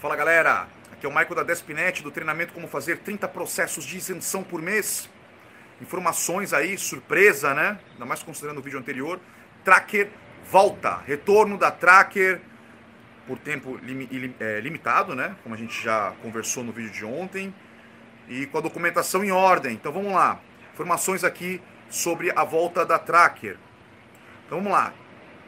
Fala galera, aqui é o Michael da Despinet do treinamento Como Fazer 30 Processos de Isenção por Mês. Informações aí, surpresa, né? Ainda mais considerando o vídeo anterior. Tracker volta, retorno da Tracker por tempo lim, é, limitado, né? Como a gente já conversou no vídeo de ontem. E com a documentação em ordem. Então vamos lá. Informações aqui sobre a volta da Tracker. Então vamos lá.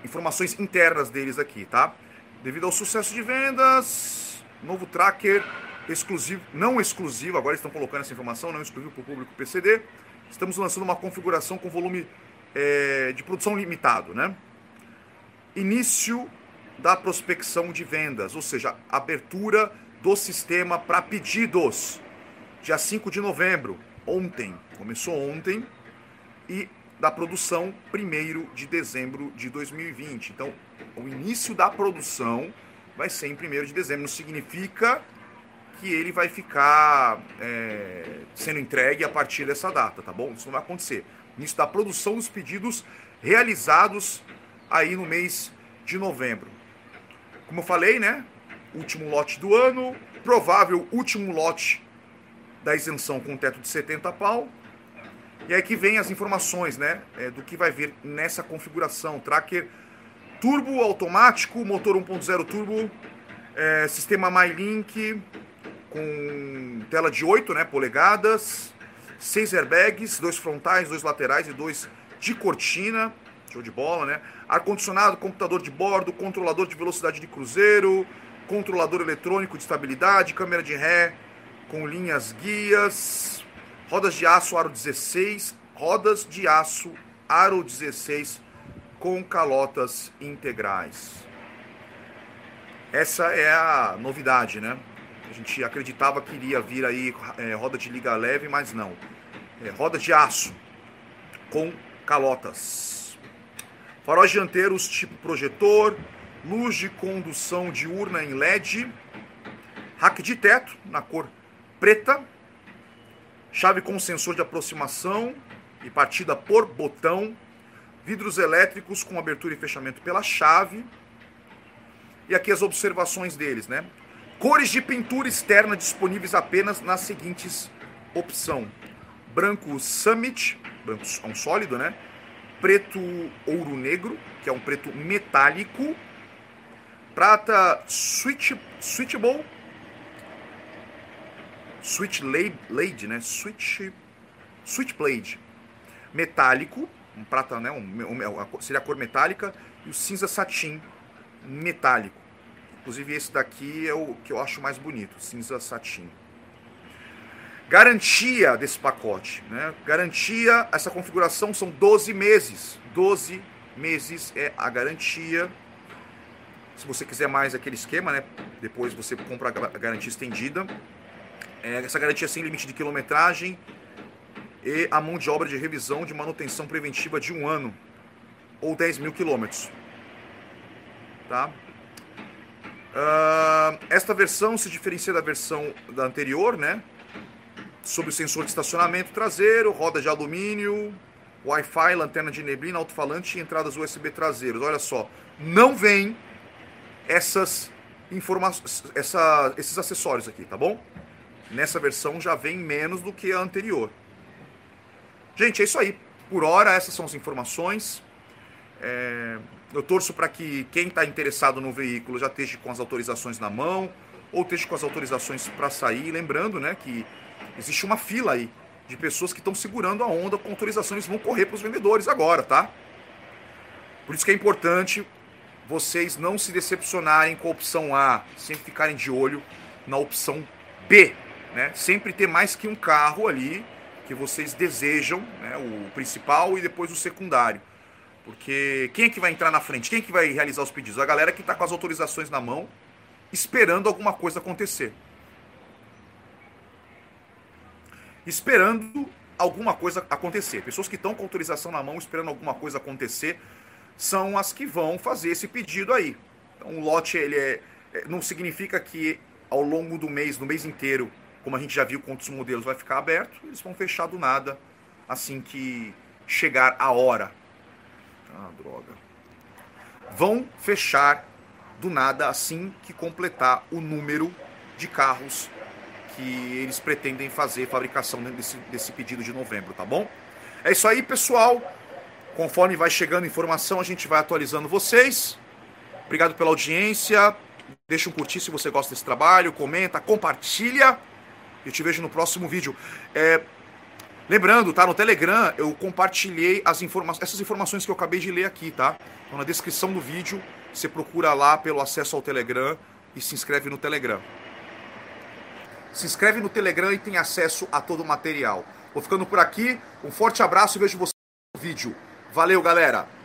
Informações internas deles aqui, tá? Devido ao sucesso de vendas, novo tracker exclusivo, não exclusivo, agora estão colocando essa informação, não exclusivo para o público PCD. Estamos lançando uma configuração com volume é, de produção limitado, né? Início da prospecção de vendas, ou seja, abertura do sistema para pedidos. Dia 5 de novembro, ontem, começou ontem, e da produção 1 de dezembro de 2020. Então, o início da produção vai ser em 1 de dezembro. Não significa que ele vai ficar é, sendo entregue a partir dessa data, tá bom? Isso não vai acontecer. Início da produção dos pedidos realizados aí no mês de novembro. Como eu falei, né? Último lote do ano, provável último lote da isenção com teto de 70 pau. E aí que vem as informações, né? É, do que vai vir nessa configuração. Tracker turbo automático, motor 1.0 turbo, é, sistema MyLink com tela de 8 né, polegadas, 6 airbags, dois frontais, dois laterais e dois de cortina, show de bola, né? Ar-condicionado, computador de bordo, controlador de velocidade de cruzeiro, controlador eletrônico de estabilidade, câmera de ré com linhas guias, rodas de aço aro 16, rodas de aço aro 16 com calotas integrais. Essa é a novidade, né? A gente acreditava que iria vir aí é, roda de liga leve, mas não. É, roda de aço com calotas. Faróis dianteiros tipo projetor, luz de condução diurna em LED, rack de teto na cor preta, chave com sensor de aproximação e partida por botão vidros elétricos com abertura e fechamento pela chave. E aqui as observações deles, né? Cores de pintura externa disponíveis apenas nas seguintes opção: branco Summit, branco é um sólido, né? Preto ouro negro, que é um preto metálico. Prata switch, switchable. Switch blade, né? Switch switchblade metálico um prata, né, um, um, seria a cor metálica, e o cinza satin metálico. Inclusive esse daqui é o que eu acho mais bonito, cinza satin. Garantia desse pacote, né? Garantia, essa configuração são 12 meses. 12 meses é a garantia. Se você quiser mais aquele esquema, né? Depois você compra a garantia estendida. É, essa garantia sem limite de quilometragem, e a mão de obra de revisão de manutenção preventiva de um ano ou 10 mil quilômetros. Tá? Uh, esta versão se diferencia da versão da anterior, né? Sobre o sensor de estacionamento traseiro, roda de alumínio, Wi-Fi, lanterna de neblina, alto-falante e entradas USB traseiros. Olha só, não vem essas informações, esses acessórios aqui, tá bom? Nessa versão já vem menos do que a anterior. Gente, é isso aí. Por hora, essas são as informações. É, eu torço para que quem está interessado no veículo já esteja com as autorizações na mão ou esteja com as autorizações para sair. Lembrando né, que existe uma fila aí de pessoas que estão segurando a onda com autorizações vão correr para os vendedores agora, tá? Por isso que é importante vocês não se decepcionarem com a opção A, sempre ficarem de olho na opção B, né? Sempre ter mais que um carro ali que vocês desejam, né, o principal e depois o secundário. Porque quem é que vai entrar na frente? Quem é que vai realizar os pedidos? A galera que está com as autorizações na mão, esperando alguma coisa acontecer. Esperando alguma coisa acontecer. Pessoas que estão com autorização na mão, esperando alguma coisa acontecer, são as que vão fazer esse pedido aí. Então, o lote ele é, é não significa que ao longo do mês, no mês inteiro, como a gente já viu com outros modelos, vai ficar aberto, eles vão fechar do nada assim que chegar a hora. Ah, droga. Vão fechar do nada assim que completar o número de carros que eles pretendem fazer fabricação desse, desse pedido de novembro, tá bom? É isso aí, pessoal. Conforme vai chegando informação, a gente vai atualizando vocês. Obrigado pela audiência. Deixa um curtir se você gosta desse trabalho, comenta, compartilha. Eu te vejo no próximo vídeo. É, lembrando, tá? No Telegram eu compartilhei as informa essas informações que eu acabei de ler aqui, tá? Então, na descrição do vídeo, você procura lá pelo acesso ao Telegram e se inscreve no Telegram. Se inscreve no Telegram e tem acesso a todo o material. Vou ficando por aqui. Um forte abraço e vejo você no vídeo. Valeu, galera!